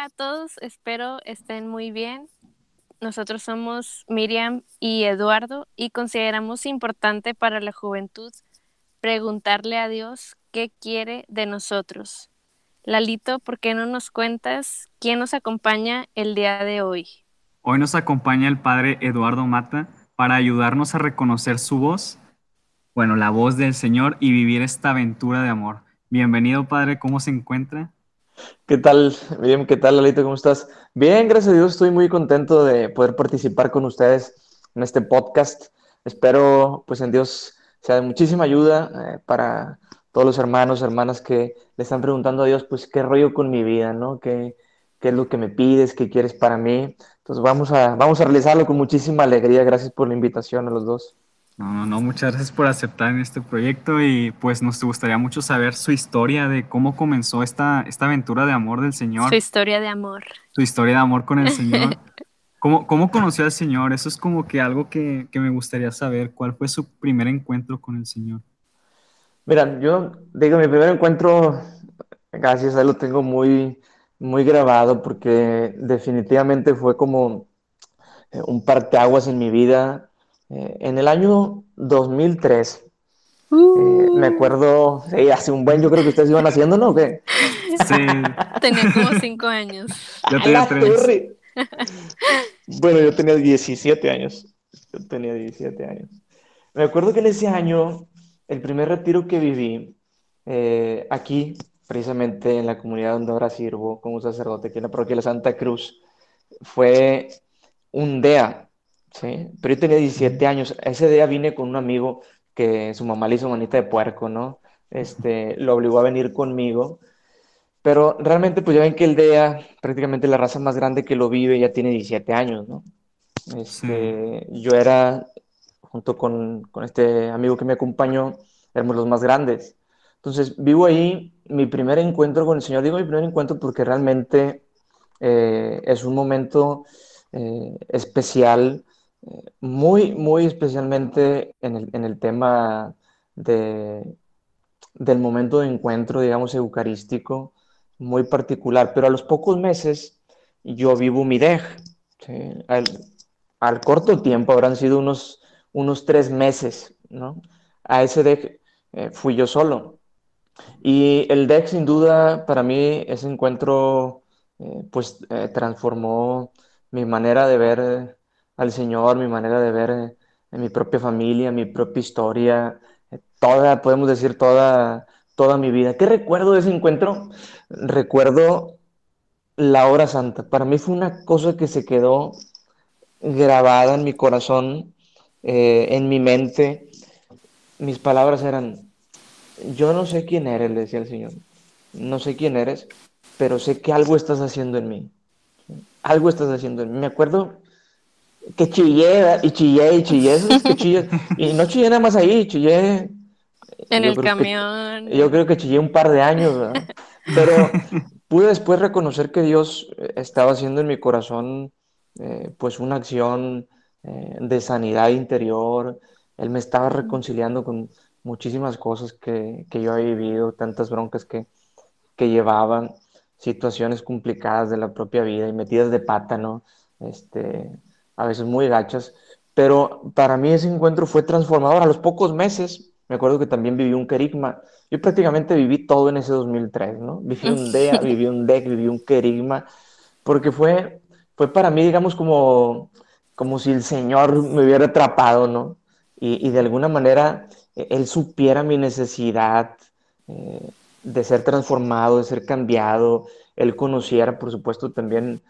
Hola a todos, espero estén muy bien. Nosotros somos Miriam y Eduardo y consideramos importante para la juventud preguntarle a Dios qué quiere de nosotros. Lalito, ¿por qué no nos cuentas quién nos acompaña el día de hoy? Hoy nos acompaña el padre Eduardo Mata para ayudarnos a reconocer su voz, bueno, la voz del Señor y vivir esta aventura de amor. Bienvenido, padre, ¿cómo se encuentra? ¿Qué tal? Bien, ¿qué tal, Lalito? ¿Cómo estás? Bien, gracias a Dios, estoy muy contento de poder participar con ustedes en este podcast. Espero, pues, en Dios sea de muchísima ayuda eh, para todos los hermanos, hermanas que le están preguntando a Dios, pues, qué rollo con mi vida, ¿no? ¿Qué, qué es lo que me pides? ¿Qué quieres para mí? Entonces, vamos a, vamos a realizarlo con muchísima alegría. Gracias por la invitación a los dos. No, no, no, muchas gracias por aceptar en este proyecto y pues nos gustaría mucho saber su historia de cómo comenzó esta, esta aventura de amor del Señor. Su historia de amor. Su historia de amor con el Señor. ¿Cómo, cómo conoció al Señor? Eso es como que algo que, que, me gustaría saber. ¿Cuál fue su primer encuentro con el Señor? Mira, yo digo, mi primer encuentro, gracias a él lo tengo muy, muy grabado porque definitivamente fue como eh, un parteaguas en mi vida eh, en el año 2003, eh, me Uh. acuerdo, sí, hace un buen, yo creo que ustedes iban haciendo, ¿no? ¿O qué? Sí, Tenía como cinco años. yo ¡A tenía tres. torre! Bueno, yo tenía 17 años. Yo tenía 17 años. Me acuerdo que en ese año, el primer retiro que viví, eh, aquí, precisamente en la comunidad donde ahora sirvo como sacerdote, aquí en la parroquia de la Santa Cruz, fue un día, ¿sí? Pero yo tenía 17 años. Ese día vine con un amigo que su mamá le hizo manita de puerco, ¿no? Este, lo obligó a venir conmigo. Pero realmente, pues ya ven que el DEA, prácticamente la raza más grande que lo vive, ya tiene 17 años, ¿no? Este, Yo era, junto con, con este amigo que me acompañó, éramos los más grandes. Entonces, vivo ahí mi primer encuentro con el Señor. Digo mi primer encuentro porque realmente eh, es un momento eh, especial, muy, muy especialmente en el, en el tema de, del momento de encuentro, digamos, eucarístico muy particular, pero a los pocos meses yo vivo mi dej. ¿sí? Al, al, corto tiempo, habrán sido unos, unos tres meses, ¿no? A ese dej eh, fui yo solo. Y el dej, sin duda, para mí, ese encuentro, eh, pues, eh, transformó mi manera de ver al Señor, mi manera de ver mi propia familia, mi propia historia, toda, podemos decir, toda toda mi vida. ¿Qué recuerdo de ese encuentro? Recuerdo la hora santa. Para mí fue una cosa que se quedó grabada en mi corazón, eh, en mi mente. Mis palabras eran, yo no sé quién eres, decía el Señor. No sé quién eres, pero sé que algo estás haciendo en mí. Algo estás haciendo en mí. Me acuerdo que chillé y chillé y chillé. ¿sabes? Que chillé? Y no chillé nada más ahí, chillé en el camión. Que, yo creo que chillé un par de años, ¿verdad? Pero pude después reconocer que Dios estaba haciendo en mi corazón eh, pues una acción eh, de sanidad interior. Él me estaba reconciliando con muchísimas cosas que, que yo había vivido, tantas broncas que, que llevaban, situaciones complicadas de la propia vida y metidas de pata, ¿no? Este, a veces muy gachas. Pero para mí ese encuentro fue transformador. A los pocos meses me acuerdo que también viví un querigma. Yo prácticamente viví todo en ese 2003, ¿no? Viví un DEA, viví un DEC, viví un querigma, porque fue, fue para mí, digamos, como, como si el Señor me hubiera atrapado, ¿no? Y, y de alguna manera Él supiera mi necesidad eh, de ser transformado, de ser cambiado. Él conociera, por supuesto, también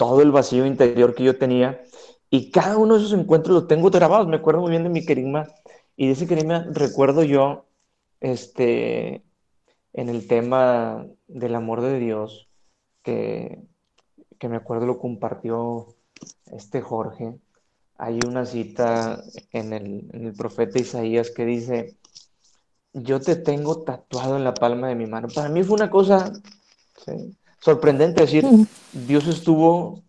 todo el vacío interior que yo tenía. Y cada uno de esos encuentros los tengo grabados. Me acuerdo muy bien de mi querigma y de ese querigma recuerdo yo, este, en el tema del amor de Dios, que, que me acuerdo lo compartió este Jorge. Hay una cita en el, en el profeta Isaías que dice, yo te tengo tatuado en la palma de mi mano. Para mí fue una cosa. Sorprendente decir, Dios estuvo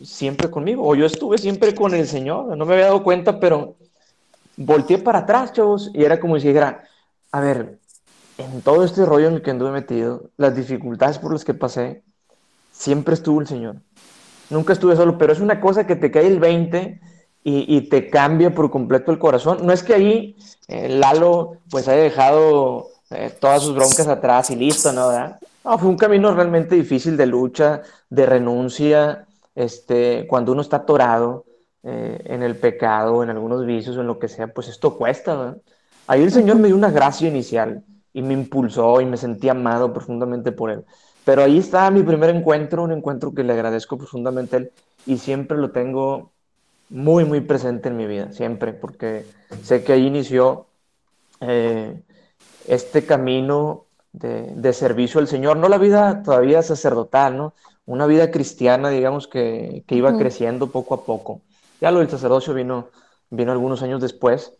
siempre conmigo, o yo estuve siempre con el Señor, no me había dado cuenta, pero volteé para atrás, chavos, y era como si dijera, a ver, en todo este rollo en el que anduve metido, las dificultades por las que pasé, siempre estuvo el Señor. Nunca estuve solo, pero es una cosa que te cae el 20 y, te cambia por completo el corazón. No es que ahí eh, Lalo pues haya dejado eh, todas sus broncas atrás y listo, ¿no? No, fue un camino realmente difícil de lucha, de renuncia, este, cuando uno está atorado eh, en el pecado, en algunos vicios, en lo que sea, pues esto cuesta, ¿verdad? Ahí el Señor me dio una gracia inicial y me impulsó y me sentí amado profundamente por Él. Pero ahí está mi primer encuentro, un encuentro que le agradezco profundamente a Él y siempre lo tengo muy, muy presente en mi vida, siempre, porque sé que ahí inició eh, este camino de, servicio al Señor, no la vida todavía sacerdotal, ¿no? Una vida cristiana, digamos, que, iba creciendo poco a poco. Ya lo del sacerdocio vino, vino algunos años después,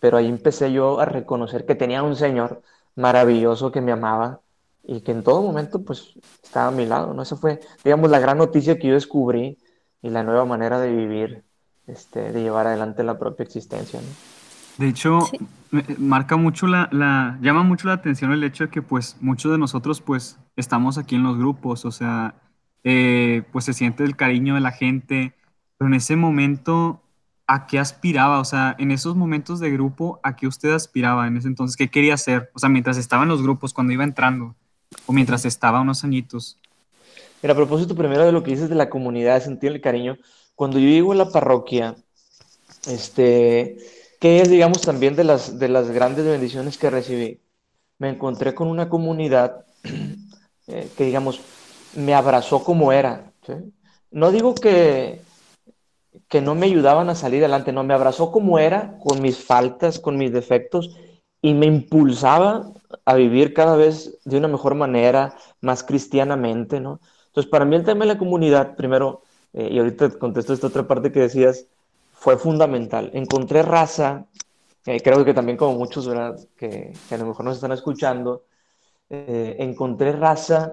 pero ahí empecé yo a reconocer que tenía un Señor maravilloso que me amaba y que en todo momento pues estaba a mi lado, ¿no? Esa fue, digamos, la gran noticia que yo descubrí y la nueva manera de vivir, este, de llevar adelante la propia existencia, ¿no? De hecho, marca mucho la, la, llama mucho la atención el hecho de que pues muchos de nosotros pues estamos aquí en los grupos, o sea, eh, pues se siente el cariño de la gente, pero en ese momento, ¿a qué aspiraba? O sea, en esos momentos de grupo, ¿a qué usted aspiraba en ese entonces? ¿Qué quería hacer? O sea, mientras estaba en los grupos, cuando iba entrando, o mientras estaba unos añitos. Mira, a propósito primero de lo que dices de la comunidad, sentir el cariño, cuando yo llego a la parroquia, este que es, digamos, también de las, de las grandes bendiciones que recibí. Me encontré con una comunidad eh, que, digamos, me abrazó como era. No digo que, que no me ayudaban a salir adelante, no, me abrazó como era, con mis faltas, con mis defectos, y me impulsaba a vivir cada vez de una mejor manera, más cristianamente, ¿no? Entonces, para mí el tema de la comunidad, primero, eh, y ahorita contesto esta otra parte que decías, fue fundamental. Encontré raza, eh, creo que también como muchos, ¿verdad? Que, a lo mejor nos están escuchando, eh, encontré raza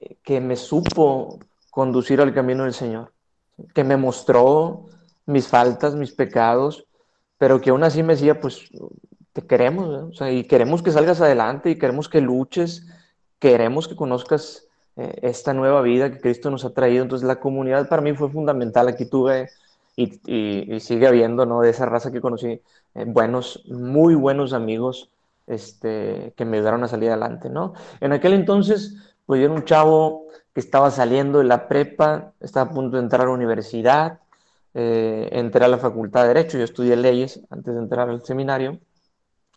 eh, que me supo conducir al camino del Señor, que me mostró mis faltas, mis pecados, pero que aún así me decía, pues te queremos, y queremos que salgas adelante y queremos que luches, queremos que conozcas esta nueva vida que Cristo nos ha traído. Entonces la comunidad para mí fue fundamental. Aquí tuve y, sigue habiendo, ¿no? De esa raza que conocí, eh, buenos, muy buenos amigos este, que me ayudaron a salir adelante, ¿no? En aquel entonces, pues yo era un chavo que estaba saliendo de la prepa, estaba a punto de entrar a la universidad, eh, entré a la facultad de Derecho, yo estudié leyes antes de entrar al seminario,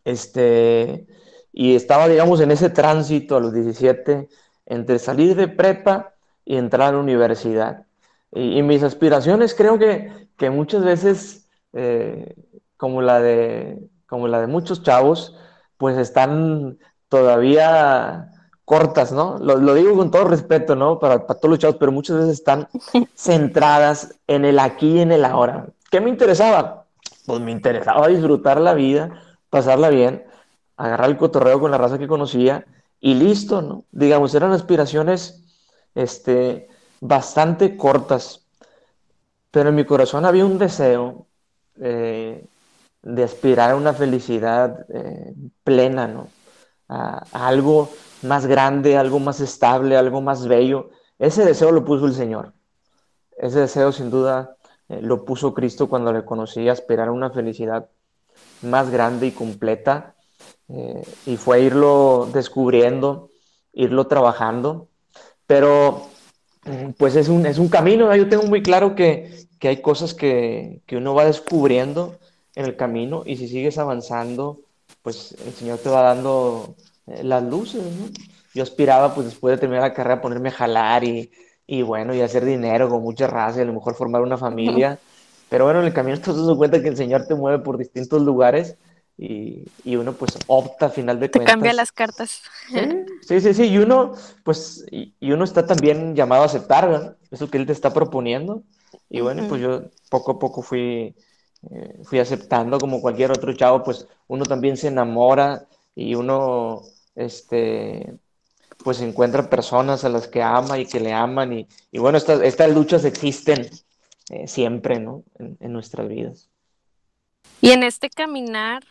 este, y estaba, digamos, en ese tránsito a los 17 entre salir de prepa y entrar a la universidad. Y, mis aspiraciones creo que, que muchas veces, eh, como, la de, como la de muchos chavos, pues están todavía cortas, ¿no? Lo, lo, digo con todo respeto, ¿no? Para, para, todos los chavos, pero muchas veces están centradas en el aquí y en el ahora. ¿Qué me interesaba? Pues me interesaba disfrutar la vida, pasarla bien, agarrar el cotorreo con la raza que conocía y listo, ¿no? Digamos, eran aspiraciones, este, bastante cortas, pero en mi corazón había un deseo eh, de aspirar a una felicidad eh, plena, ¿no? A, algo más grande, algo más estable, algo más bello. Ese deseo lo puso el Señor. Ese deseo sin duda eh, lo puso Cristo cuando le conocí, aspirar a una felicidad más grande y completa. y fue irlo descubriendo, irlo trabajando. Pero pues es un, es un camino, yo tengo muy claro que, que hay cosas que, que, uno va descubriendo en el camino y si sigues avanzando, pues el Señor te va dando eh, las luces, ¿no? Yo aspiraba, pues después de terminar la carrera, a ponerme a jalar y, y bueno, y hacer dinero con mucha raza y a lo mejor formar una familia. Pero bueno, en el camino te das cuenta que el Señor te mueve por distintos lugares y, y, uno pues opta a final de cuentas. Te cambia las cartas. Sí, sí, sí, y uno pues, y, uno está también llamado a aceptar eso que él te está proponiendo. Y bueno, pues yo poco a poco fui, eh, fui aceptando como cualquier otro chavo, pues uno también se enamora y uno, este, pues encuentra personas a las que ama y que le aman y, y bueno, estas, estas luchas existen eh, siempre, ¿no? En, en nuestras vidas. Y en este caminar,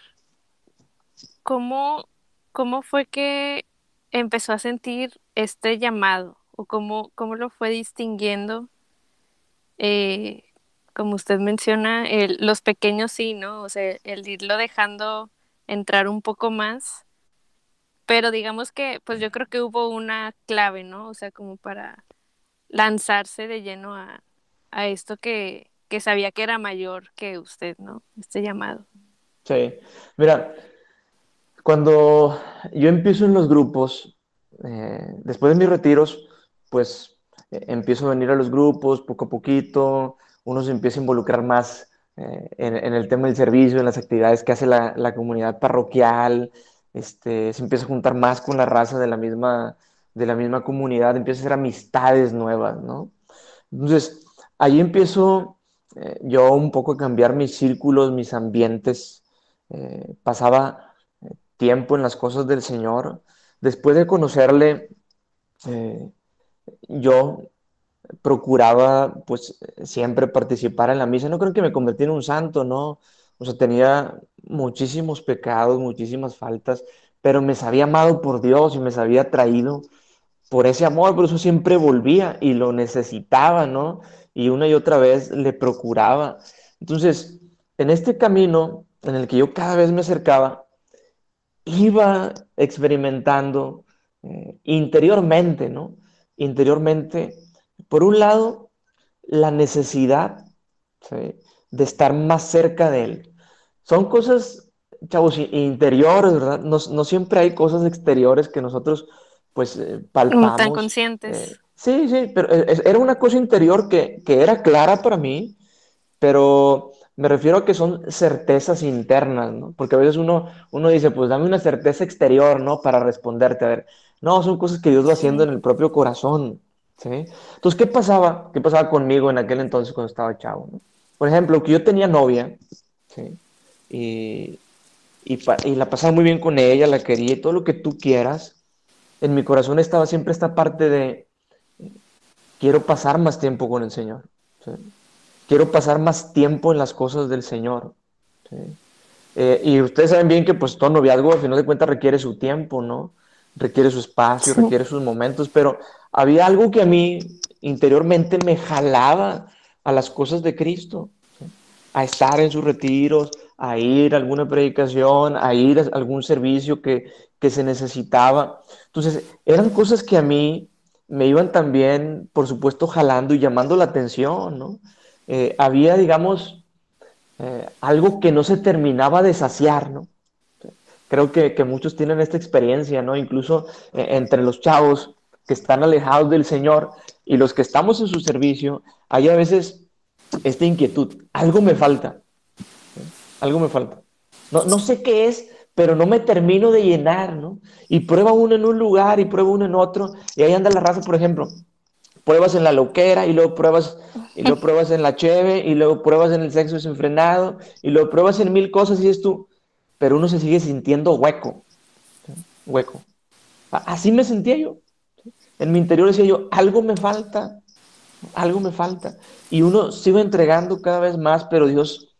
¿cómo, cómo fue que empezó a sentir este llamado? o cómo, cómo lo fue distinguiendo? Eh, como usted menciona, los pequeños sí, ¿no? O sea, el irlo dejando entrar un poco más. Pero digamos que, pues yo creo que hubo una clave, ¿no? O sea, como para lanzarse de lleno a, a esto que, que sabía que era mayor que usted, ¿no? Este llamado. Sí, mira, cuando yo empiezo en los grupos, eh, después de mis retiros, pues eh, empiezo a venir a los grupos poco a poquito, uno se empieza a involucrar más eh, en, el tema del servicio, en las actividades que hace la, la, comunidad parroquial, este, se empieza a juntar más con la raza de la misma, de la misma comunidad, empieza a hacer amistades nuevas, ¿no? Entonces, ahí empiezo yo un poco a cambiar mis círculos, mis ambientes, eh, pasaba eh, tiempo en las cosas del Señor. Después de conocerle, eh, yo procuraba pues siempre participar en la misa. No creo que me convertí en un santo, ¿no? O sea, tenía muchísimos pecados, muchísimas faltas, pero me sabía amado por Dios y me sabía atraído por ese amor, por eso siempre volvía y lo necesitaba, ¿no? Y una y otra vez le procuraba. Entonces, en este camino en el que yo cada vez me acercaba, iba experimentando eh, interiormente, ¿no? Interiormente, por un lado, la necesidad de estar más cerca de Él. Son cosas, chavos, interiores, ¿verdad? No, siempre hay cosas exteriores que nosotros, pues, eh, palpamos. Tan conscientes. Eh, sí, sí, pero era una cosa interior que, que era clara para mí, pero me refiero a que son certezas internas, ¿no? Porque a veces uno, uno dice, pues dame una certeza exterior, ¿no? Para responderte. A ver, no, son cosas que Dios va haciendo en el propio corazón, ¿sí? Entonces, ¿qué pasaba? ¿Qué pasaba conmigo en aquel entonces cuando estaba chavo? Por ejemplo, que yo tenía novia, ¿sí? Y, y, y la pasaba muy bien con ella, la quería y todo lo que tú quieras. En mi corazón estaba siempre esta parte de, quiero pasar más tiempo con el Señor. ¿sí? Quiero pasar más tiempo en las cosas del Señor. Eh, y ustedes saben bien que pues todo noviazgo al final de cuentas requiere su tiempo, ¿no? Requiere su espacio, requiere sus momentos, pero había algo que a mí interiormente me jalaba a las cosas de Cristo, a estar en sus retiros, a ir a alguna predicación, a ir a algún servicio que, que se necesitaba. Entonces, eran cosas que a mí me iban también, por supuesto, jalando y llamando la atención, ¿no? Eh, había, digamos, eh, algo que no se terminaba de saciar, ¿no? Creo que, muchos tienen esta experiencia, ¿no? Incluso eh, entre los chavos que están alejados del Señor y los que estamos en su servicio, hay a veces esta inquietud, algo me falta, algo me falta. No, no sé qué es, pero no me termino de llenar, ¿no? Y prueba uno en un lugar y prueba uno en otro, y ahí anda la raza, por ejemplo, pruebas en la loquera y luego pruebas y luego pruebas en la cheve y luego pruebas en el sexo desenfrenado y luego pruebas en mil cosas y es tú, pero uno se sigue sintiendo hueco, hueco. Así me sentía yo. En mi interior decía yo, algo me falta, algo me falta. Y uno sigue entregando cada vez más, pero Dios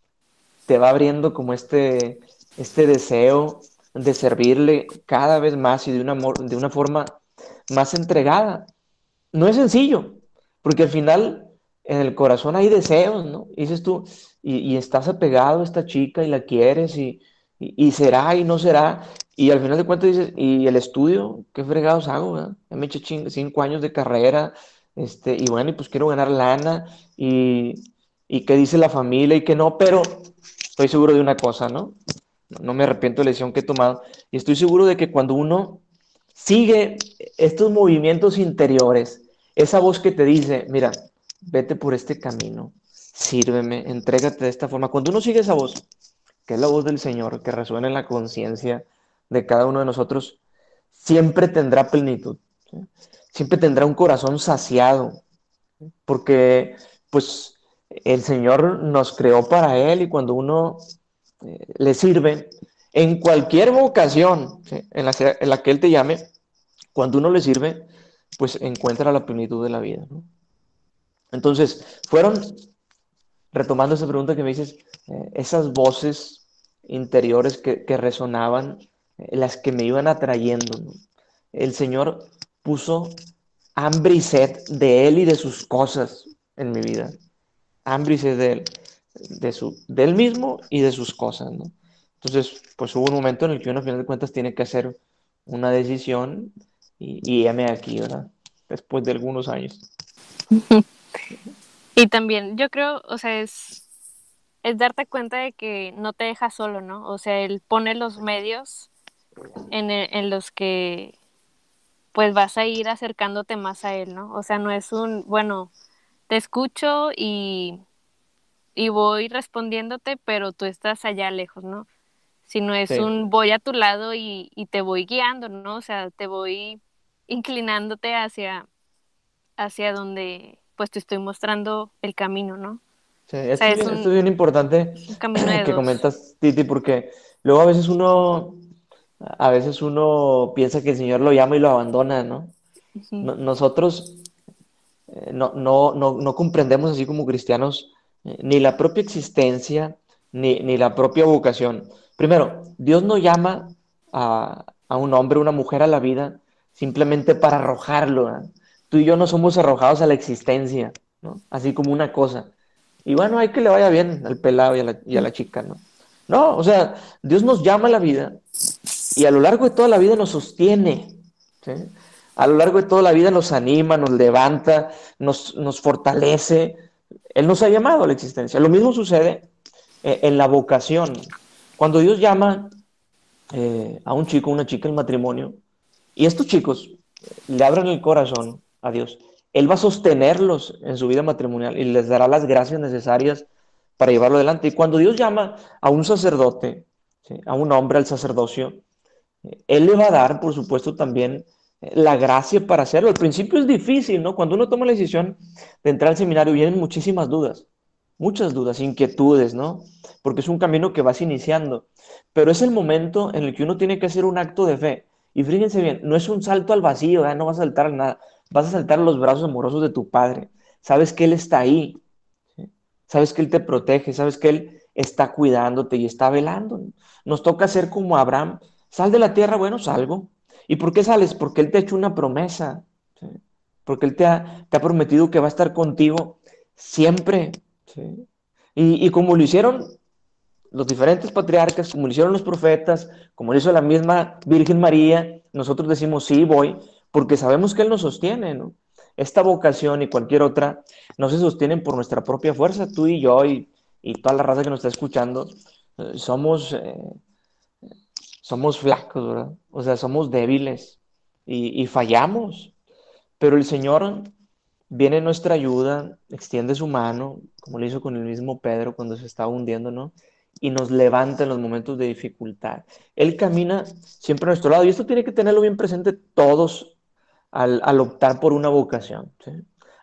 te va abriendo como este, este deseo de servirle cada vez más y de una, de una forma más entregada no es sencillo, porque al final en el corazón hay deseos, ¿no? dices tú, y, estás apegado a esta chica y la quieres y, será y no será. Y al final de cuentas dices, ¿y el estudio? ¿Qué fregados hago? ¿verdad? me he hecho cinco años de carrera, este, y bueno, y pues quiero ganar lana, y, y qué dice la familia y qué no, pero estoy seguro de una cosa, ¿no? No me arrepiento de la decisión que he tomado. Y estoy seguro de que cuando uno sigue estos movimientos interiores, esa voz que te dice, mira, vete por este camino, sírveme, entrégate de esta forma. Cuando uno sigue esa voz, que es la voz del Señor, que resuena en la conciencia de cada uno de nosotros, siempre tendrá plenitud, siempre tendrá un corazón saciado, porque pues el Señor nos creó para Él y cuando uno eh, le sirve, en cualquier vocación en, la, en la que Él te llame, cuando uno le sirve, pues encuentra la plenitud de la vida. Entonces, fueron, retomando esa pregunta que me dices, eh, esas voces interiores que, resonaban, eh, las que me iban atrayendo. El Señor puso hambre y sed de Él y de sus cosas en mi vida. Hambre y sed de Él, de, su, de mismo y de sus cosas, ¿no? Entonces, pues hubo un momento en el que uno, a final de cuentas, tiene que hacer una decisión y, y aquí, ¿verdad? Después de algunos años. y también, yo creo, o sea, es, es darte cuenta de que no te deja solo, ¿no? O sea, él pone los medios en, en los que pues vas a ir acercándote más a él, ¿no? O sea, no es un, bueno, te escucho y, y voy respondiéndote, pero tú estás allá lejos, ¿no? Sino es un voy a tu lado y, y, te voy guiando, ¿no? O sea, te voy inclinándote hacia, hacia donde pues te estoy mostrando el camino, ¿no? Sí, esto, es, bien importante que comentas, Titi, porque luego a veces uno a veces uno piensa que el Señor lo llama y lo abandona, ¿no? nosotros eh, no, no, no, comprendemos así como cristianos eh, ni la propia existencia ni, ni, la propia vocación. Primero, Dios no llama a, a un hombre, una mujer a la vida simplemente para arrojarlo. Tú y yo no somos arrojados a la existencia. Así como una cosa. Y bueno, hay que le vaya bien al pelado y a la, chica, ¿no? No, o sea, Dios nos llama a la vida y a lo largo de toda la vida nos sostiene. A lo largo de toda la vida nos anima, nos levanta, nos, nos fortalece. Él nos ha llamado a la existencia. Lo mismo sucede eh, en la vocación. Cuando Dios llama eh, a un chico, una chica al matrimonio, y estos chicos le abren el corazón a Dios, Él va a sostenerlos en su vida matrimonial y les dará las gracias necesarias para llevarlo adelante. Y cuando Dios llama a un sacerdote, a un hombre al sacerdocio, él le va a dar, por supuesto, también eh, la gracia para hacerlo. Al principio es difícil, ¿no? Cuando uno toma la decisión de entrar al seminario, vienen muchísimas dudas, muchas dudas, inquietudes, ¿no? Porque es un camino que vas iniciando. Pero es el momento en el que uno tiene que hacer un acto de fe. Y fíjense bien, no es un salto al vacío, no vas a saltar nada, vas a saltar los brazos amorosos de tu Padre. Sabes que Él está ahí, sabes que Él te protege, sabes que Él está cuidándote y está velando. Nos toca ser como Abraham, Sal de la tierra, bueno, salgo. ¿Y por qué sales? Porque Él te ha hecho una promesa. Porque Él te ha, te ha, prometido que va a estar contigo siempre. Y, y, como lo hicieron los diferentes patriarcas, como lo hicieron los profetas, como lo hizo la misma Virgen María, nosotros decimos, sí, voy, porque sabemos que Él nos sostiene. Esta vocación y cualquier otra no se sostienen por nuestra propia fuerza. Tú y yo y, y toda la raza que nos está escuchando, eh, somos... Eh, somos flacos, ¿verdad? O sea, somos débiles y, fallamos. Pero el Señor viene en nuestra ayuda, extiende su mano, como lo hizo con el mismo Pedro cuando se estaba hundiendo, ¿no? Y nos levanta en los momentos de dificultad. Él camina siempre a nuestro lado y esto tiene que tenerlo bien presente todos al, optar por una vocación.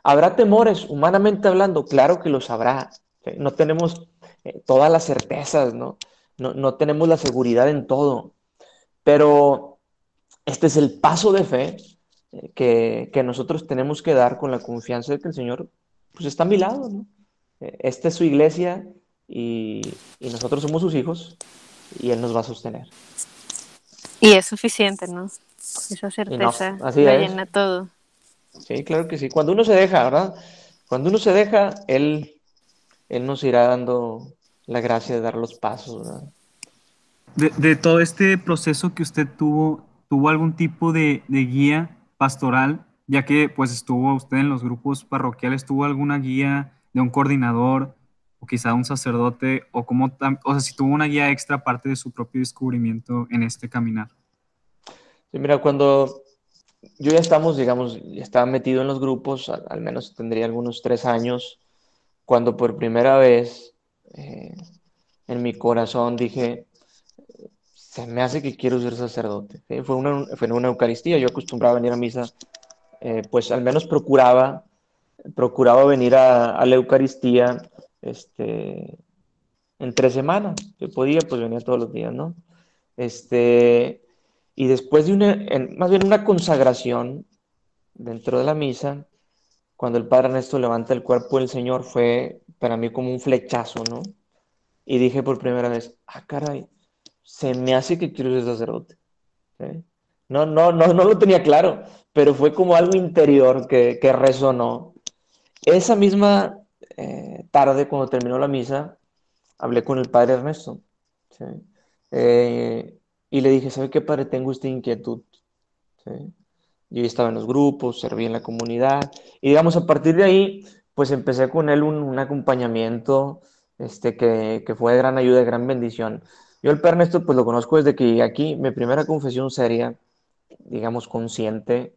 ¿Habrá temores, humanamente hablando? Claro que los habrá. No tenemos eh, todas las certezas, ¿no? no, tenemos la seguridad en todo, pero este es el paso de fe eh, que, nosotros tenemos que dar con la confianza de que el Señor pues está a mi lado, ¿no? Eh, esta es su iglesia y, nosotros somos sus hijos y Él nos va a sostener. Y es suficiente, ¿no? Esa certeza no, llena todo. Sí, claro que sí. Cuando uno se deja, ¿verdad? Cuando uno se deja, Él, él nos irá dando la gracia de dar los pasos. De, todo este proceso que usted tuvo, ¿tuvo algún tipo de, guía pastoral? Ya que pues estuvo usted en los grupos parroquiales, ¿tuvo alguna guía de un coordinador o quizá un sacerdote? ¿O, como, o sea, si tuvo una guía extra aparte de su propio descubrimiento en este caminar? Sí, mira, cuando yo ya estamos, digamos, ya estaba metido en los grupos, al menos tendría algunos tres años, cuando por primera vez eh, en mi corazón dije, se me hace que quiero ser sacerdote. Fue, una, fue una Eucaristía, yo acostumbraba a venir a misa, eh, pues al menos procuraba, procuraba venir a, la Eucaristía este, en tres semanas. Yo podía, pues venía todos los días, ¿no? Este, y después de una, más bien una consagración dentro de la misa, cuando el Padre Ernesto levanta el cuerpo del Señor, fue para mí como un flechazo, ¿no? Y dije por primera vez, ah, caray, se me hace que quiero ser sacerdote. No, no, no, no lo tenía claro, pero fue como algo interior que, que resonó. Esa misma eh, tarde, cuando terminó la misa, hablé con el padre Ernesto. Eh, y le dije, ¿sabe qué, padre? Tengo esta inquietud. Yo estaba en los grupos, serví en la comunidad. Y digamos, a partir de ahí, pues empecé con él un, acompañamiento este, que, fue de gran ayuda, de gran bendición. Yo el Padre Ernesto, pues lo conozco desde que llegué aquí. Mi primera confesión seria, digamos, consciente,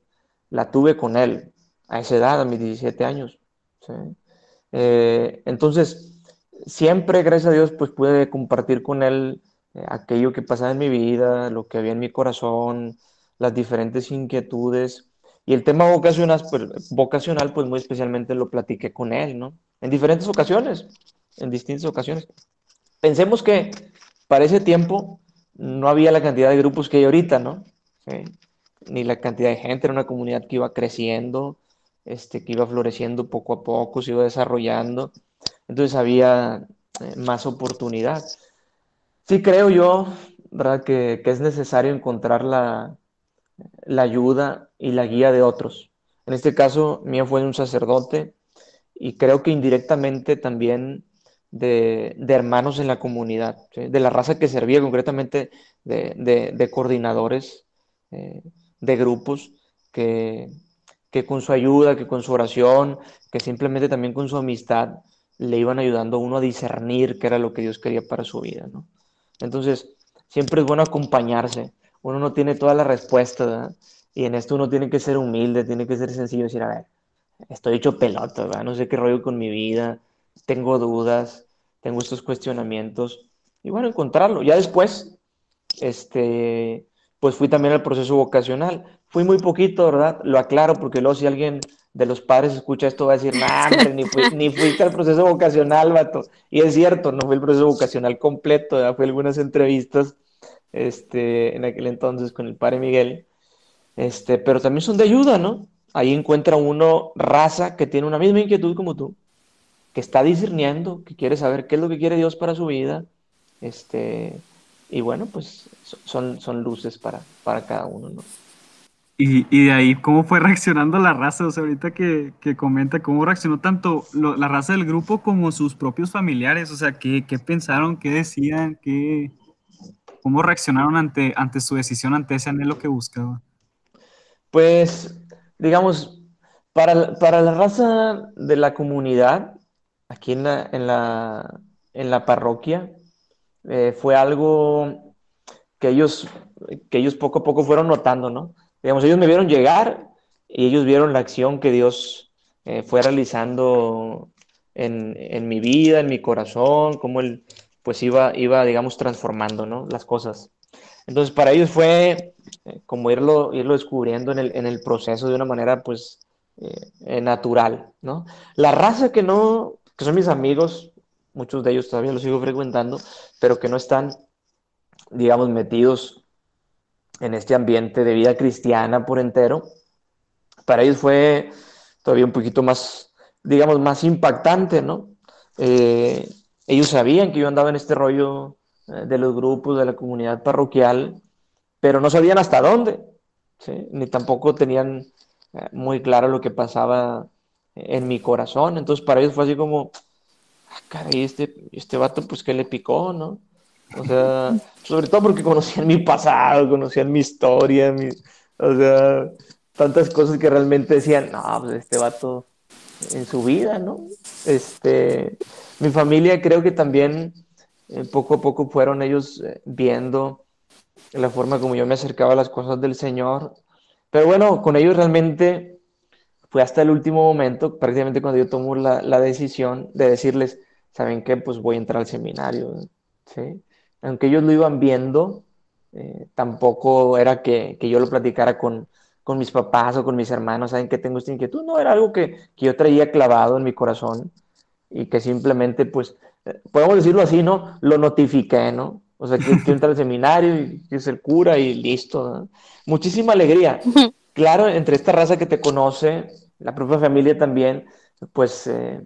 la tuve con él a esa edad, a mis 17 años. Eh, entonces, siempre, gracias a Dios, pues pude compartir con él eh, aquello que pasaba en mi vida, lo que había en mi corazón, las diferentes inquietudes. Y el tema vocacional, pues, vocacional, pues muy especialmente lo platiqué con él, ¿no? En diferentes ocasiones, en distintas ocasiones. Pensemos que para ese tiempo no había la cantidad de grupos que hay ahorita, ¿no? Ni la cantidad de gente, era una comunidad que iba creciendo, este, que iba floreciendo poco a poco, se iba desarrollando. Entonces había eh, más oportunidad. Sí creo yo, ¿verdad? Que, que es necesario encontrar la, la, ayuda y la guía de otros. En este caso, mío fue un sacerdote y creo que indirectamente también de, de hermanos en la comunidad, de la raza que servía concretamente de, de, de coordinadores eh, de grupos que, que con su ayuda, que con su oración, que simplemente también con su amistad le iban ayudando a uno a discernir qué era lo que Dios quería para su vida, ¿no? Entonces, siempre es bueno acompañarse. Uno no tiene toda la respuesta, ¿verdad? Y en esto uno tiene que ser humilde, tiene que ser sencillo, decir, a ver, estoy hecho pelota, ¿verdad? No sé qué rollo con mi vida, tengo dudas, tengo estos cuestionamientos. Y bueno, encontrarlo. Ya después, este, pues fui también al proceso vocacional. Fui muy poquito, ¿verdad? Lo aclaro porque luego si alguien de los padres escucha esto va a decir, nah, ni, fui, ni fuiste al proceso vocacional, vato. Y es cierto, no fue el proceso vocacional completo, ¿verdad? fue algunas entrevistas este, en aquel entonces con el padre Miguel. Este, pero también son de ayuda, ¿no? Ahí encuentra uno raza que tiene una misma inquietud como tú, que está discerniendo, que quiere saber qué es lo que quiere Dios para su vida. Este, y bueno, pues son, son luces para, para cada uno, ¿no? Y, de ahí, ¿cómo fue reaccionando la raza? O sea, ahorita que, que comenta cómo reaccionó tanto la raza del grupo como sus propios familiares. O sea, ¿qué, qué pensaron? ¿Qué decían? ¿Qué, ¿Cómo reaccionaron ante, ante su decisión, ante ese anhelo que buscaba? Pues, digamos, para, para la raza de la comunidad, aquí en la, en la, en la parroquia, eh, fue algo que ellos, que ellos poco a poco fueron notando, ¿no? Digamos, ellos me vieron llegar y ellos vieron la acción que Dios eh, fue realizando en, en, mi vida, en mi corazón, cómo Él pues iba, iba digamos, transformando, ¿no? Las cosas. Entonces, para ellos fue eh, como irlo, irlo descubriendo en el, en el, proceso de una manera, pues, eh, natural, ¿no? La raza que no, que son mis amigos, muchos de ellos todavía los sigo frecuentando, pero que no están, digamos, metidos en este ambiente de vida cristiana por entero, para ellos fue todavía un poquito más, digamos, más impactante, ¿no? Eh, ellos sabían que yo andaba en este rollo eh, de los grupos, de la comunidad parroquial, pero no sabían hasta dónde, ni tampoco tenían eh, muy claro lo que pasaba en mi corazón. Entonces, para ellos fue así como, ah, caray, este, este vato, pues, ¿qué le picó, no? O sea, sobre todo porque conocían mi pasado, conocían mi historia, o sea, tantas cosas que realmente decían, no, pues este vato en su vida, ¿no? Este, mi familia creo que también eh, poco a poco fueron ellos eh, viendo la forma como yo me acercaba a las cosas del Señor. Pero bueno, con ellos realmente fue hasta el último momento, prácticamente cuando yo tomo la, la decisión de decirles, ¿saben qué? Pues voy a entrar al seminario, ¿sí? Aunque ellos lo iban viendo, eh, tampoco era que, que, yo lo platicara con, con, mis papás o con mis hermanos, saben que tengo esta inquietud, no, era algo que, que, yo traía clavado en mi corazón y que simplemente, pues, eh, podemos decirlo así, ¿no? Lo notifiqué, ¿no? O sea, que, que entra al seminario y que es el cura y listo. ¿no? Muchísima alegría. Claro, entre esta raza que te conoce, la propia familia también, pues, eh,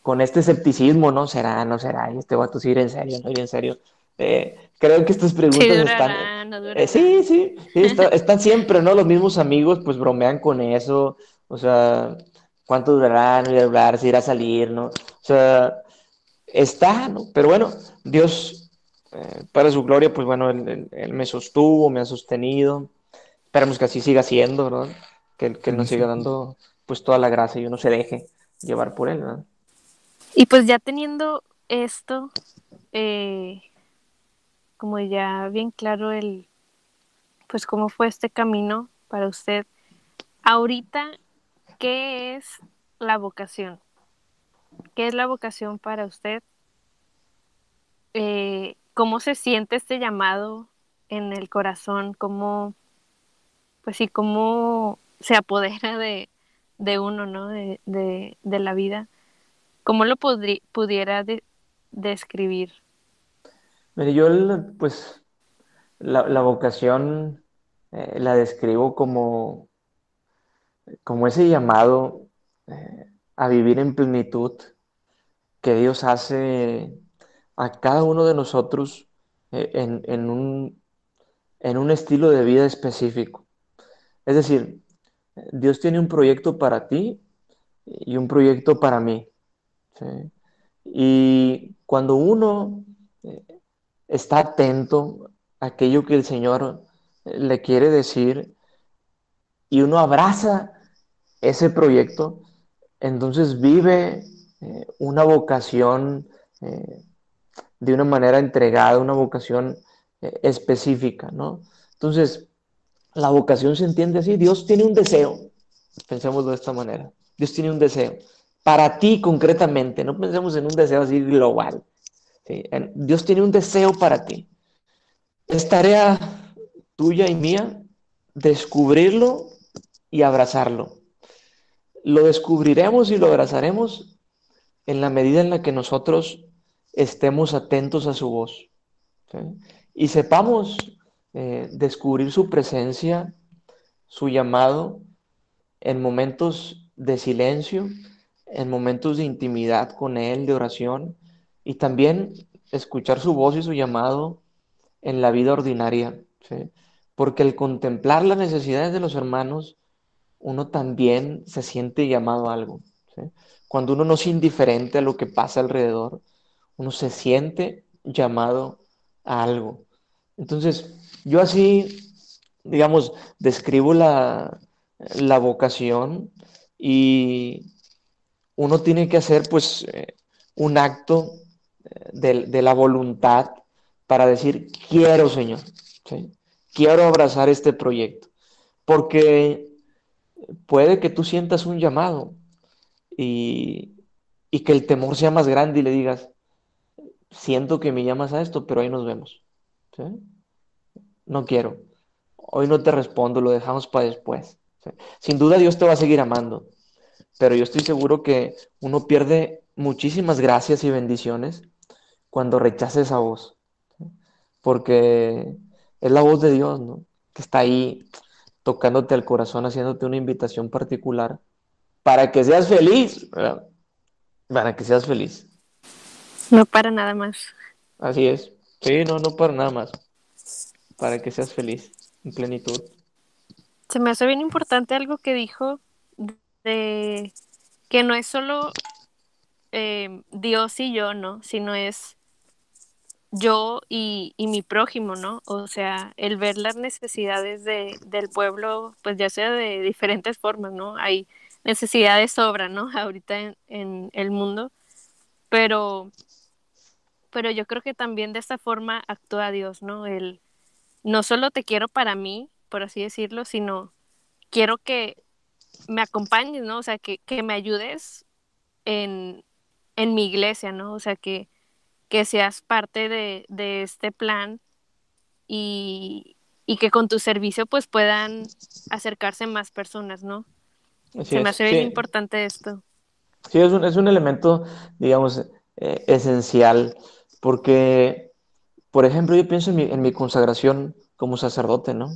con este escepticismo, ¿no? ¿Será, no será? ¿Y este vato sí ir en serio, no ir en serio? Eh, creo que estas preguntas Sí, están... durará, no eh, sí, sí, sí, está- están siempre, ¿no? Los mismos amigos pues bromean con eso, o sea, ¿cuánto durará? No irá a durar, si irá a salir, ¿no? O sea, está, ¿no? Pero bueno, Dios, eh, para su gloria, pues bueno, él, él- Él me sostuvo, me ha sostenido. Esperemos que así siga siendo, ¿verdad? Que, Él- que Él nos Sí, siga dando pues toda la gracia y uno se deje llevar por Él, ¿verdad? Y pues ya teniendo esto, eh, como ya bien claro el, pues cómo fue este camino para usted, ahorita, ¿qué es la vocación? ¿Qué es la vocación para usted? Eh, ¿Cómo se siente este llamado en el corazón? ¿Cómo, pues sí, cómo se apodera de, de uno, ¿no? De, de, de la vida. ¿Cómo lo pudiera de- describir? Mire, yo pues la, vocación eh, la describo como, como ese llamado eh, a vivir en plenitud que Dios hace a cada uno de nosotros eh, en, en un, en un estilo de vida específico. Es decir, Dios tiene un proyecto para ti y un proyecto para mí. Y cuando uno está atento a aquello que el Señor eh, le quiere decir y uno abraza ese proyecto, entonces vive eh, una vocación eh, de una manera entregada, una vocación específica, ¿no? Entonces, la vocación se entiende así, Dios tiene un deseo, pensemos de esta manera, Dios tiene un deseo, para ti concretamente, no pensemos en un deseo así global, Dios tiene un deseo para ti. Es tarea tuya y mía descubrirlo y abrazarlo. Lo descubriremos y lo abrazaremos en la medida en la que nosotros estemos atentos a su voz y sepamos eh, descubrir su presencia, su llamado en momentos de silencio, en momentos de intimidad con Él, de oración, y también escuchar su voz y su llamado en la vida ordinaria. Porque al contemplar las necesidades de los hermanos, uno también se siente llamado a algo. Cuando uno no es indiferente a lo que pasa alrededor, uno se siente llamado a algo. Entonces, yo así, digamos, describo la, la vocación y uno tiene que hacer pues eh, un acto de, la voluntad para decir, quiero, Señor, quiero abrazar este proyecto, porque puede que tú sientas un llamado y, que el temor sea más grande y le digas, siento que me llamas a esto, pero ahí nos vemos. No quiero. Hoy no te respondo, lo dejamos para después. Sin duda Dios te va a seguir amando, pero yo estoy seguro que uno pierde muchísimas gracias y bendiciones cuando rechaza esa voz, porque es la voz de Dios, ¿no? Que está ahí tocándote al corazón, haciéndote una invitación particular para que seas feliz, ¿verdad? Para que seas feliz. No para nada más. Así es. Sí, no, no para nada más. Para que seas feliz, en plenitud. Se me hace bien importante algo que dijo de que no es solo eh, Dios y yo, ¿no? Sino es yo y, y mi prójimo, ¿no? O sea, el ver las necesidades de, del pueblo, pues ya sea de diferentes formas, ¿no? Hay necesidades sobra, ¿no? Ahorita en, en el mundo, pero, pero yo creo que también de esta forma actúa Dios, ¿no? El, no solo te quiero para mí, por así decirlo, sino quiero que me acompañes, ¿no? O sea, que, que me ayudes en, en mi iglesia, ¿no? O sea, que, que seas parte de, de este plan y, y que con tu servicio pues puedan acercarse más personas, ¿no? Así Se me es. hace bien Sí, importante esto. sí, es un, es un elemento, digamos, eh, esencial, porque, por ejemplo, yo pienso en mi, en mi consagración como sacerdote, ¿no?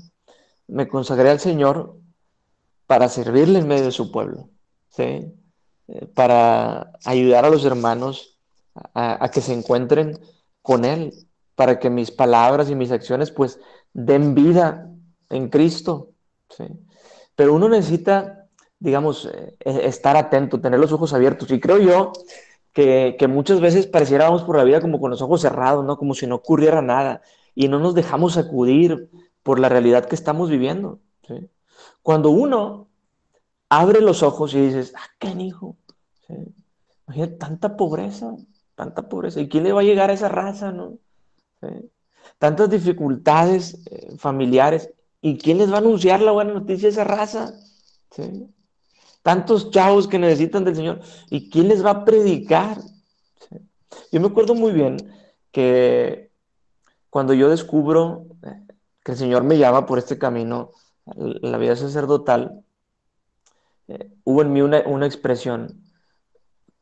Me consagré al Señor para servirle en medio de su pueblo, ¿sí? Eh, para ayudar a los hermanos a, que se encuentren con Él para que mis palabras y mis acciones pues den vida en Cristo. Pero uno necesita, digamos, eh, estar atento, tener los ojos abiertos. Y creo yo que, muchas veces pareciéramos por la vida como con los ojos cerrados, ¿no? Como si no ocurriera nada. Y no nos dejamos sacudir por la realidad que estamos viviendo. Cuando uno abre los ojos y dices, ah, qué hijo, imagínate tanta pobreza, tanta pobreza. ¿Y quién le va a llegar a esa raza, no? Tantas dificultades eh, familiares. ¿Y quién les va a anunciar la buena noticia a esa raza? Tantos chavos que necesitan del Señor. ¿Y quién les va a predicar? Yo me acuerdo muy bien que cuando yo descubro eh, que el Señor me llama por este camino, la vida sacerdotal, hubo en mí una, una expresión.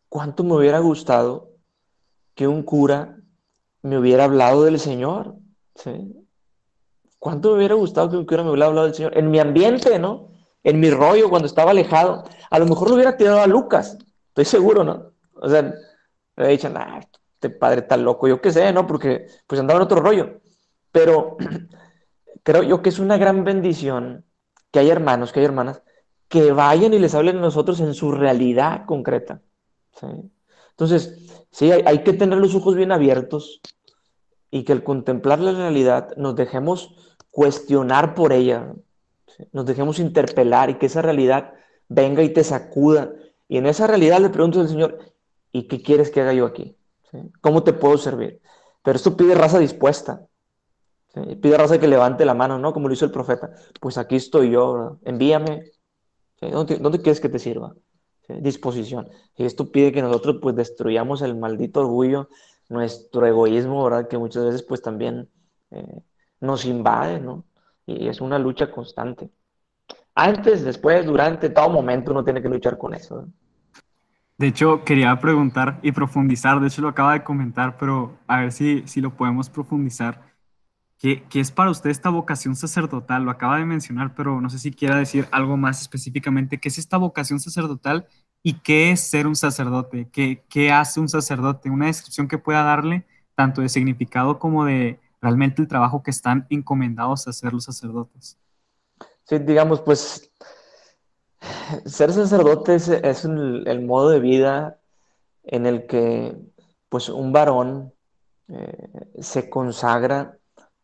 ¿Cuánto me hubiera gustado que un cura me hubiera hablado del Señor. ¿sí? ¿Cuánto me hubiera gustado que un cura me hubiera hablado del Señor? En mi ambiente, ¿no? En mi rollo, cuando estaba alejado. A lo mejor lo hubiera tirado a Lucas, estoy seguro, ¿no? O sea, me hubiera dicho, ah, este padre está loco, yo qué sé, ¿no? Porque pues andaba en otro rollo. Pero creo yo que es una gran bendición que hay hermanos, que hay hermanas, que vayan y les hablen a nosotros en su realidad concreta. ¿sí? Entonces, sí, hay, que tener los ojos bien abiertos y que al contemplar la realidad nos dejemos cuestionar por ella, nos dejemos interpelar y que esa realidad venga y te sacuda. Y en esa realidad le pregunto al Señor, ¿y qué quieres que haga yo aquí? ¿Cómo te puedo servir? Pero esto pide raza dispuesta. Pide raza que levante la mano, ¿no? Como lo hizo el profeta. Pues aquí estoy yo, envíame. ¿Dónde quieres que te sirva? disposición. Y esto pide que nosotros pues destruyamos el maldito orgullo, nuestro egoísmo, ¿verdad? Que muchas veces pues también eh, nos invade, ¿no? Y es una lucha constante. Antes, después, durante, todo momento uno tiene que luchar con eso. De hecho, quería preguntar y profundizar, de hecho lo acaba de comentar, pero a ver si, si lo podemos profundizar. ¿Qué, ¿Qué, es para usted esta vocación sacerdotal? Lo acaba de mencionar, pero no sé si quiera decir algo más específicamente. ¿Qué es esta vocación sacerdotal y qué es ser un sacerdote, qué, qué hace un sacerdote, una descripción que pueda darle tanto de significado como de realmente el trabajo que están encomendados a hacer los sacerdotes. Sí, digamos, pues ser sacerdote es, el, modo de vida en el que pues un varón eh, se consagra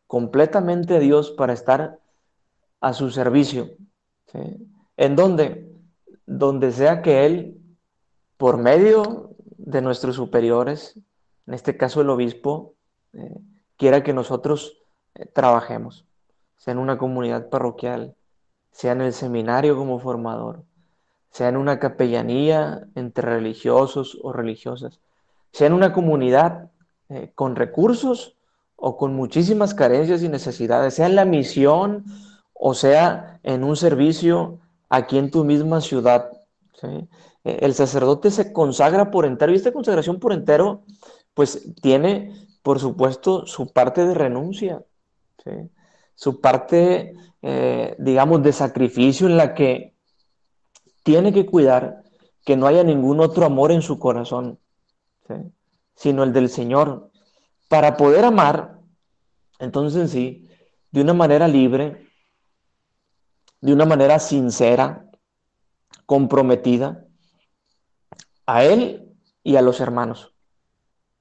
completamente Dios para estar a su servicio. ¿En dónde? donde sea que Él, por medio de nuestros superiores, en este caso el obispo, eh, quiera que nosotros eh, trabajemos, sea en una comunidad parroquial, sea en el seminario como formador, sea en una capellanía entre religiosos o religiosas, sea en una comunidad eh, con recursos o con muchísimas carencias y necesidades, sea en la misión o sea en un servicio aquí en tu misma ciudad. E, el sacerdote se consagra por entero y esta consagración por entero pues tiene, por supuesto, su parte de renuncia, su parte, eh, digamos, de sacrificio en la que tiene que cuidar que no haya ningún otro amor en su corazón, sino el del Señor. Para poder amar, entonces sí, de una manera libre, de una manera sincera, comprometida, a él y a los hermanos.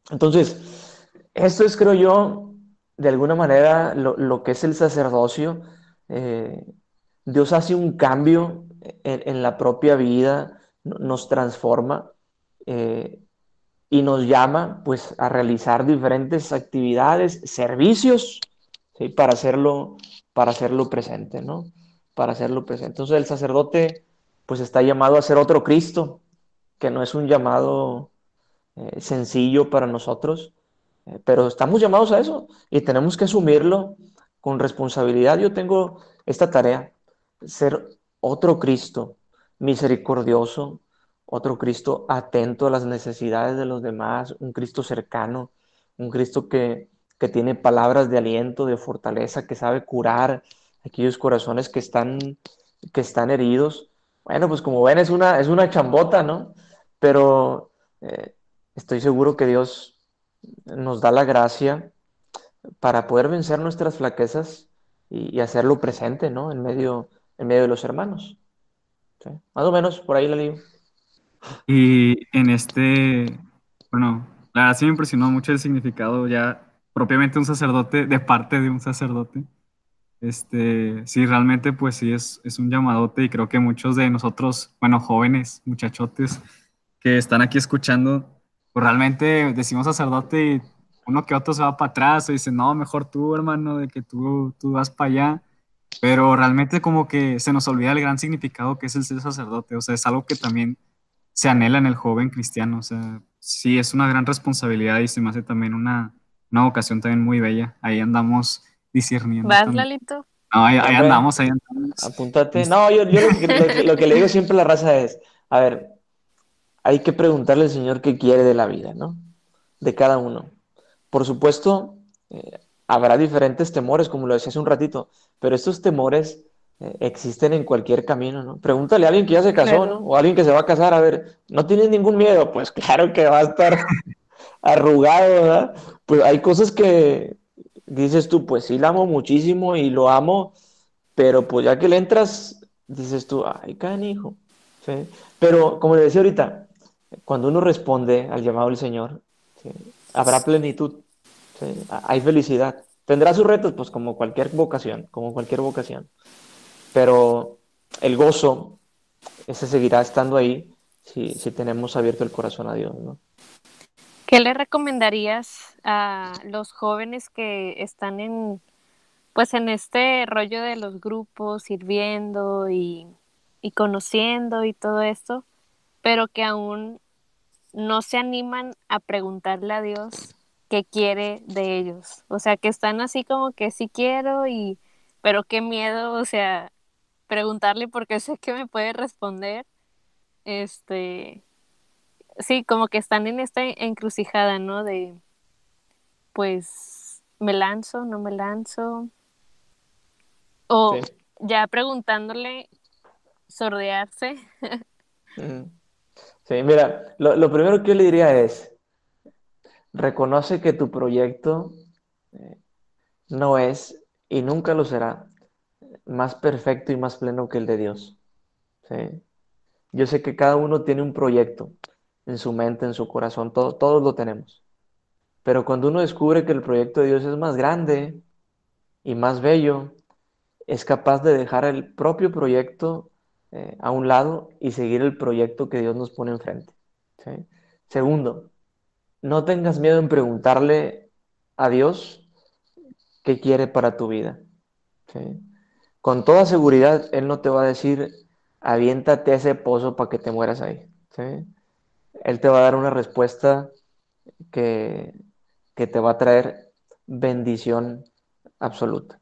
Entonces, esto es, creo yo, de alguna manera lo, que es el sacerdocio. Eh, Dios hace un cambio en, la propia vida, nos transforma eh, y nos llama pues a realizar diferentes actividades, servicios, para, hacerlo, para hacerlo presente, ¿no? para hacerlo presente. Entonces el sacerdote pues está llamado a ser otro Cristo, que no es un llamado eh, sencillo para nosotros, eh, pero estamos llamados a eso y tenemos que asumirlo con responsabilidad. Yo tengo esta tarea, ser otro Cristo misericordioso, otro Cristo atento a las necesidades de los demás, un Cristo cercano, un Cristo que, que tiene palabras de aliento, de fortaleza, que sabe curar, aquellos corazones que están, que están heridos. Bueno, pues como ven, es una, es una chambota, ¿no? Pero eh, estoy seguro que Dios nos da la gracia para poder vencer nuestras flaquezas y, hacerlo presente, ¿no? En medio, en medio de los hermanos. Más o menos, por ahí la digo. Y en este, bueno, la verdad sí me impresionó mucho el significado ya propiamente un sacerdote de parte de un sacerdote. Este, sí, realmente pues sí es, es un llamadote y creo que muchos de nosotros, bueno, jóvenes, muchachotes que están aquí escuchando, pues realmente decimos sacerdote y uno que otro se va para atrás y dice, no, mejor tú, hermano, de que tú, tú vas para allá. Pero realmente como que se nos olvida el gran significado que es el ser sacerdote. O sea, es algo que también se anhela en el joven cristiano. O sea, sí, es una gran responsabilidad y se me hace también una, una vocación también muy bella. Ahí andamos discerniendo. ¿Vas, Lalito? No, ahí, andamos, ahí andamos. Apúntate. No, yo, yo lo, que, lo, que, le digo siempre a la raza es, a ver, hay que preguntarle al Señor qué quiere de la vida, ¿no? De cada uno. Por supuesto, eh, habrá diferentes temores, como lo decía hace un ratito, pero estos temores existen en cualquier camino, ¿no? Pregúntale a alguien que ya se casó, ¿no? O a alguien que se va a casar, a ver, ¿no tienes ningún miedo? Pues claro que va a estar arrugado, ¿verdad? Pues hay cosas que dices tú, pues sí, la amo muchísimo y lo amo, pero pues ya que le entras, dices tú, ay, canijo. ¿sí? Pero como le decía ahorita, cuando uno responde al llamado del Señor, ¿sí? habrá plenitud, hay felicidad. Tendrá sus retos, pues como cualquier vocación, como cualquier vocación. Pero el gozo, ese seguirá estando ahí si, si tenemos abierto el corazón a Dios, ¿no? ¿Qué le recomendarías a los jóvenes que están en, pues en este rollo de los grupos, sirviendo y, y conociendo y todo esto, pero que aún no se animan a preguntarle a Dios qué quiere de ellos. O sea, que están así como que sí quiero y pero qué miedo, o sea, preguntarle porque sé que me puede responder. Este, sí, como que están en esta encrucijada, ¿no? De pues me lanzo, no me lanzo. O ya preguntándole sordearse. Sí, mira, lo, primero que yo le diría es, reconoce que tu proyecto eh, no es y nunca lo será más perfecto y más pleno que el de Dios. Yo sé que cada uno tiene un proyecto en su mente, en su corazón, todos lo tenemos. Pero cuando uno descubre que el proyecto de Dios es más grande y más bello, es capaz de dejar el propio proyecto eh, a un lado y seguir el proyecto que Dios nos pone enfrente. Segundo, no tengas miedo en preguntarle a Dios qué quiere para tu vida. Con toda seguridad, Él no te va a decir, aviéntate a ese pozo para que te mueras ahí. Él te va a dar una respuesta que, que te va a traer bendición absoluta.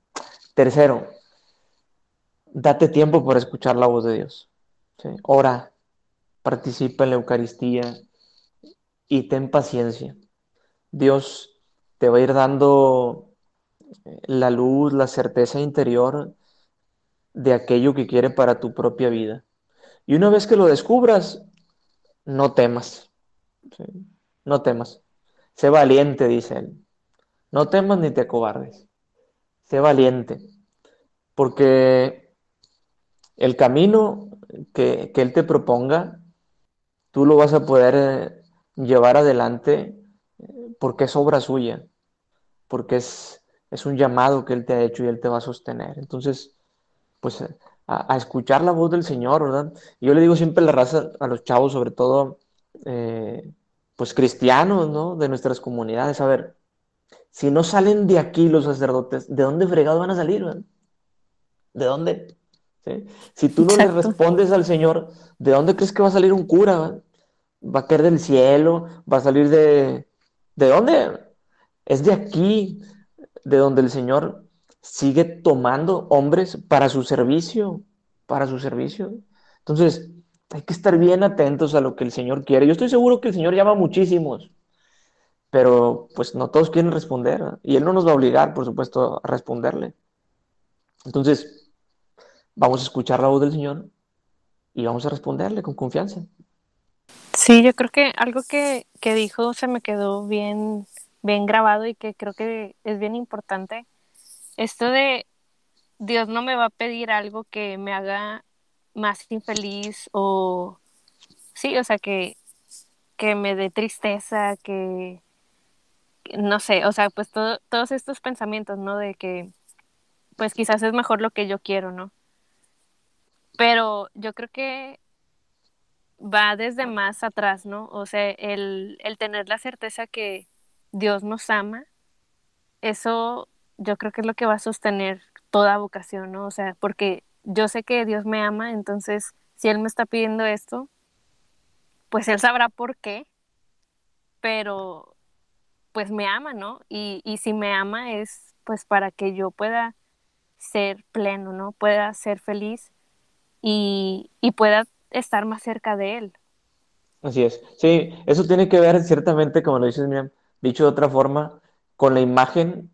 Tercero, date tiempo para escuchar la voz de Dios. Ora, participa en la Eucaristía y ten paciencia. Dios te va a ir dando eh, la luz, la certeza interior de aquello que quiere para tu propia vida. Y una vez que lo descubras, no temas. No temas. Sé valiente, dice él. No temas ni te acobardes. Sé valiente. Porque el camino que, Él te proponga, tú lo vas a poder eh, llevar adelante eh, porque es obra suya, porque es, es un llamado que Él te ha hecho y Él te va a sostener. Entonces, pues a, escuchar la voz del Señor, ¿verdad? yo le digo siempre a la raza, a los chavos, sobre todo, eh, pues cristianos, ¿no? De nuestras comunidades, a ver, si no salen de aquí los sacerdotes, ¿de dónde fregados van a salir? ¿verdad? ¿De dónde? Si tú no le respondes al Señor, ¿de dónde crees que va a salir un cura? ¿Va a caer del cielo? ¿Va a salir de... ¿De dónde? Es de aquí, de donde el Señor sigue tomando hombres para su servicio, para su servicio. Entonces, hay que estar bien atentos a lo que el Señor quiere. Yo estoy seguro que el Señor llama a muchísimos, pero pues no todos quieren responder y Él no nos va a obligar, por supuesto, a responderle. Entonces, vamos a escuchar la voz del Señor y vamos a responderle con confianza. Sí, yo creo que algo que, dijo se me quedó bien, bien grabado y que creo que es bien importante. Esto de Dios no me va a pedir algo que me haga más infeliz o sí, o sea, que, que me dé tristeza, que no sé, o sea, pues todos estos pensamientos, ¿no? De que pues quizás es mejor lo que yo quiero, ¿no? Pero yo creo que va desde más atrás, ¿no? O sea, el, el tener la certeza que Dios nos ama, eso yo creo que es lo que va a sostener toda vocación, ¿no? O sea, porque yo sé que Dios me ama, entonces si Él me está pidiendo esto, pues Él sabrá por qué, pero pues me ama, ¿no? Y, y si me ama es pues para que yo pueda ser pleno, ¿no? Pueda ser feliz y, y pueda estar más cerca de Él. Así es. Sí, eso tiene que ver ciertamente, como lo dices, Miriam, dicho de otra forma, con la imagen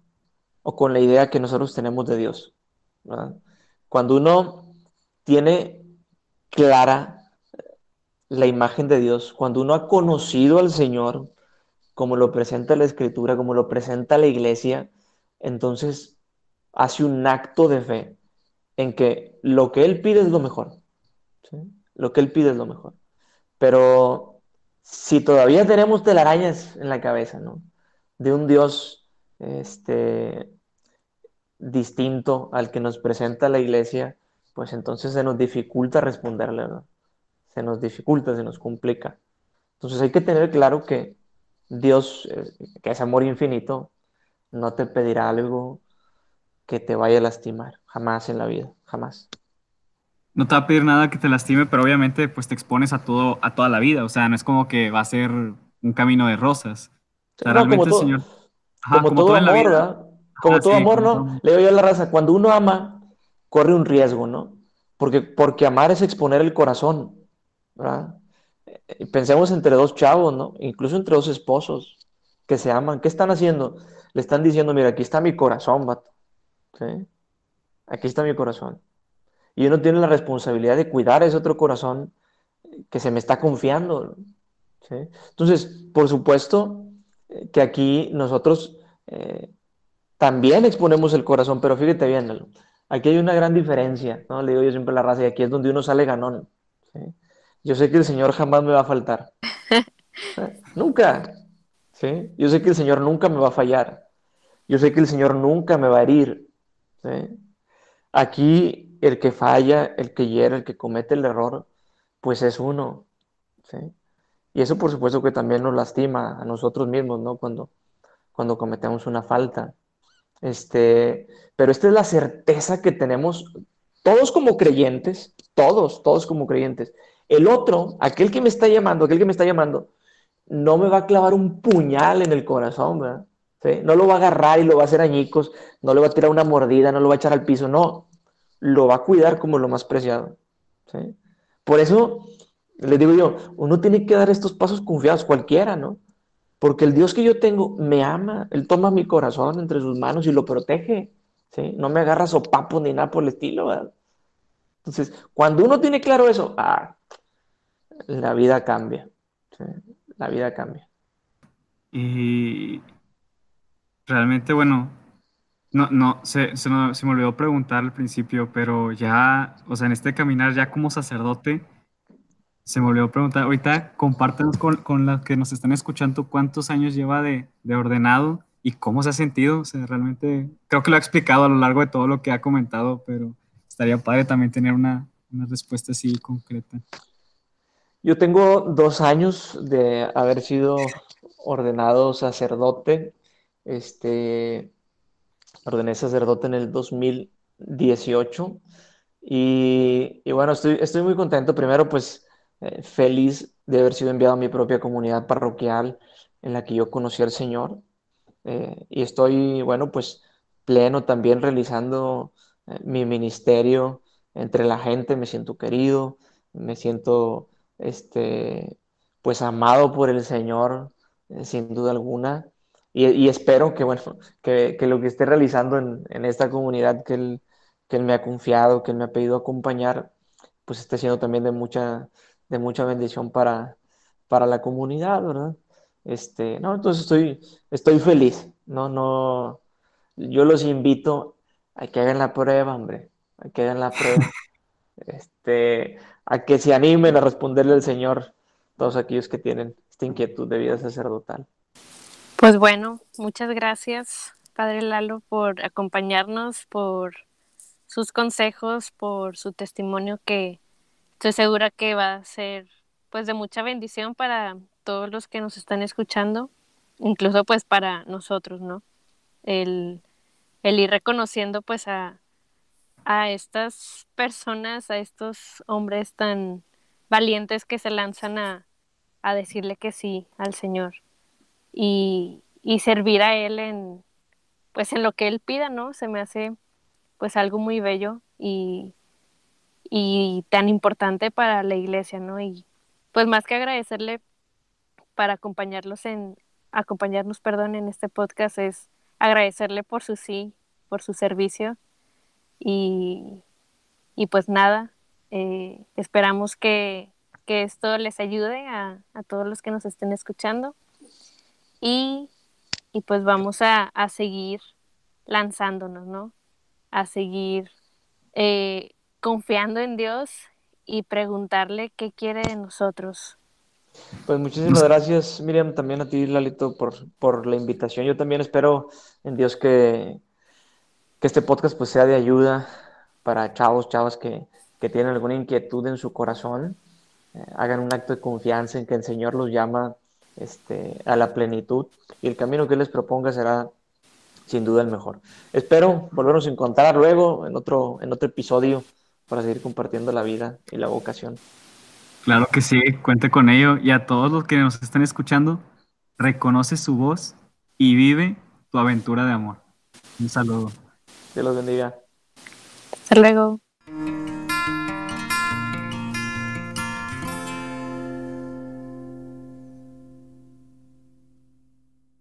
o con la idea que nosotros tenemos de Dios. Cuando uno tiene clara la imagen de Dios, cuando uno ha conocido al Señor, como lo presenta la Escritura, como lo presenta la iglesia, entonces hace un acto de fe en que lo que Él pide es lo mejor. Lo que Él pide es lo mejor. Pero si todavía tenemos telarañas en la cabeza, ¿no? De un Dios este, distinto al que nos presenta la iglesia, pues entonces se nos dificulta responderle, ¿no? Se nos dificulta, se nos complica. Entonces hay que tener claro que Dios, eh, que es amor infinito, no te pedirá algo que te vaya a lastimar, jamás en la vida, jamás. No te va a pedir nada que te lastime, pero obviamente pues te expones a todo, a toda la vida, o sea, no es como que va a ser un camino de rosas. realmente el Señor... como, todo, amor, ¿verdad? Como todo amor, ¿no? Le digo yo a la raza, cuando uno ama, corre un riesgo, ¿no? Porque, porque amar es exponer el corazón, ¿verdad? Pensemos entre dos chavos, ¿no? Incluso entre dos esposos que se aman. ¿Qué están haciendo? Le están diciendo, mira, aquí está mi corazón, vato. ¿Sí? Aquí está mi corazón. Y uno tiene la responsabilidad de cuidar ese otro corazón que se me está confiando. ¿sí? Entonces, por supuesto eh, que aquí nosotros eh, también exponemos el corazón, pero fíjate bien, aquí hay una gran diferencia, ¿no? Le digo yo siempre a la raza, y aquí es donde uno sale ganón. Yo sé que el Señor jamás me va a faltar. nunca. ¿sí? Yo sé que el Señor nunca me va a fallar. Yo sé que el Señor nunca me va a herir. Aquí el que falla, el que hiera, el que comete el error, pues es uno. Y eso por supuesto que también nos lastima a nosotros mismos, ¿no? Cuando, cuando cometemos una falta. Este, pero esta es la certeza que tenemos todos como creyentes, todos, todos como creyentes. El otro, aquel que me está llamando, aquel que me está llamando, no me va a clavar un puñal en el corazón, ¿verdad? No lo va a agarrar y lo va a hacer añicos, no le va a tirar una mordida, no lo va a echar al piso, no, lo va a cuidar como lo más preciado. Por eso, le digo yo, uno tiene que dar estos pasos confiados, cualquiera, ¿no? Porque el Dios que yo tengo me ama, Él toma mi corazón entre sus manos y lo protege, ¿sí? No me agarra sopapo ni nada por el estilo, ¿verdad? Entonces, cuando uno tiene claro eso, ah, la vida cambia, la vida cambia. Y Realmente, bueno, no, no, se, se, me, se, me olvidó preguntar al principio, pero ya, o sea, en este caminar ya como sacerdote, se me olvidó preguntar, ahorita compártenos con, con las que nos están escuchando cuántos años lleva de, de, ordenado y cómo se ha sentido, o sea, realmente creo que lo ha explicado a lo largo de todo lo que ha comentado, pero estaría padre también tener una, una respuesta así concreta. Yo tengo dos años de haber sido ordenado sacerdote este, ordené sacerdote en el 2018 y, y bueno, estoy, estoy, muy contento. Primero, pues eh, feliz de haber sido enviado a mi propia comunidad parroquial en la que yo conocí al Señor. Eh, y estoy, bueno, pues pleno también realizando eh, mi ministerio entre la gente. Me siento querido, me siento, este, pues amado por el Señor, sin duda alguna. Y, espero que, bueno, que, que, lo que esté realizando en, en esta comunidad que él, que él, me ha confiado, que él me ha pedido acompañar, pues esté siendo también de mucha, de mucha bendición para, para la comunidad, ¿verdad? Este, no, entonces estoy, estoy feliz. No, no, yo los invito a que hagan la prueba, hombre, a que hagan la prueba. este, a que se animen a responderle al Señor todos aquellos que tienen esta inquietud de vida sacerdotal. Pues bueno, muchas gracias, Padre Lalo, por acompañarnos, por sus consejos, por su testimonio que estoy segura que va a ser pues de mucha bendición para todos los que nos están escuchando, incluso pues para nosotros, ¿no? El, el ir reconociendo pues a, a estas personas, a estos hombres tan valientes que se lanzan a, a decirle que sí al Señor y, y, servir a Él en, pues en lo que Él pida, ¿no? Se me hace pues algo muy bello y, y tan importante para la iglesia, ¿no? Y pues más que agradecerle para acompañarlos en, acompañarnos, perdón, en este podcast es agradecerle por su sí, por su servicio y, y pues nada, eh, esperamos que, que, esto les ayude a, a, todos los que nos estén escuchando y, y pues vamos a, a, seguir lanzándonos, ¿no? A seguir eh, confiando en Dios y preguntarle qué quiere de nosotros. Pues muchísimas gracias, Miriam, también a ti, Lalito, por, por la invitación. Yo también espero en Dios que, que este podcast pues sea de ayuda para chavos, chavas que, que tienen alguna inquietud en su corazón. Eh, hagan un acto de confianza en que el Señor los llama este, a la plenitud y el camino que Él les proponga será sin duda el mejor. Espero volvernos a encontrar luego en otro, en otro episodio para seguir compartiendo la vida y la vocación. Claro que sí, cuente con ello. Y a todos los que nos están escuchando, reconoce su voz y vive tu aventura de amor. Un saludo. Dios los bendiga. Hasta luego.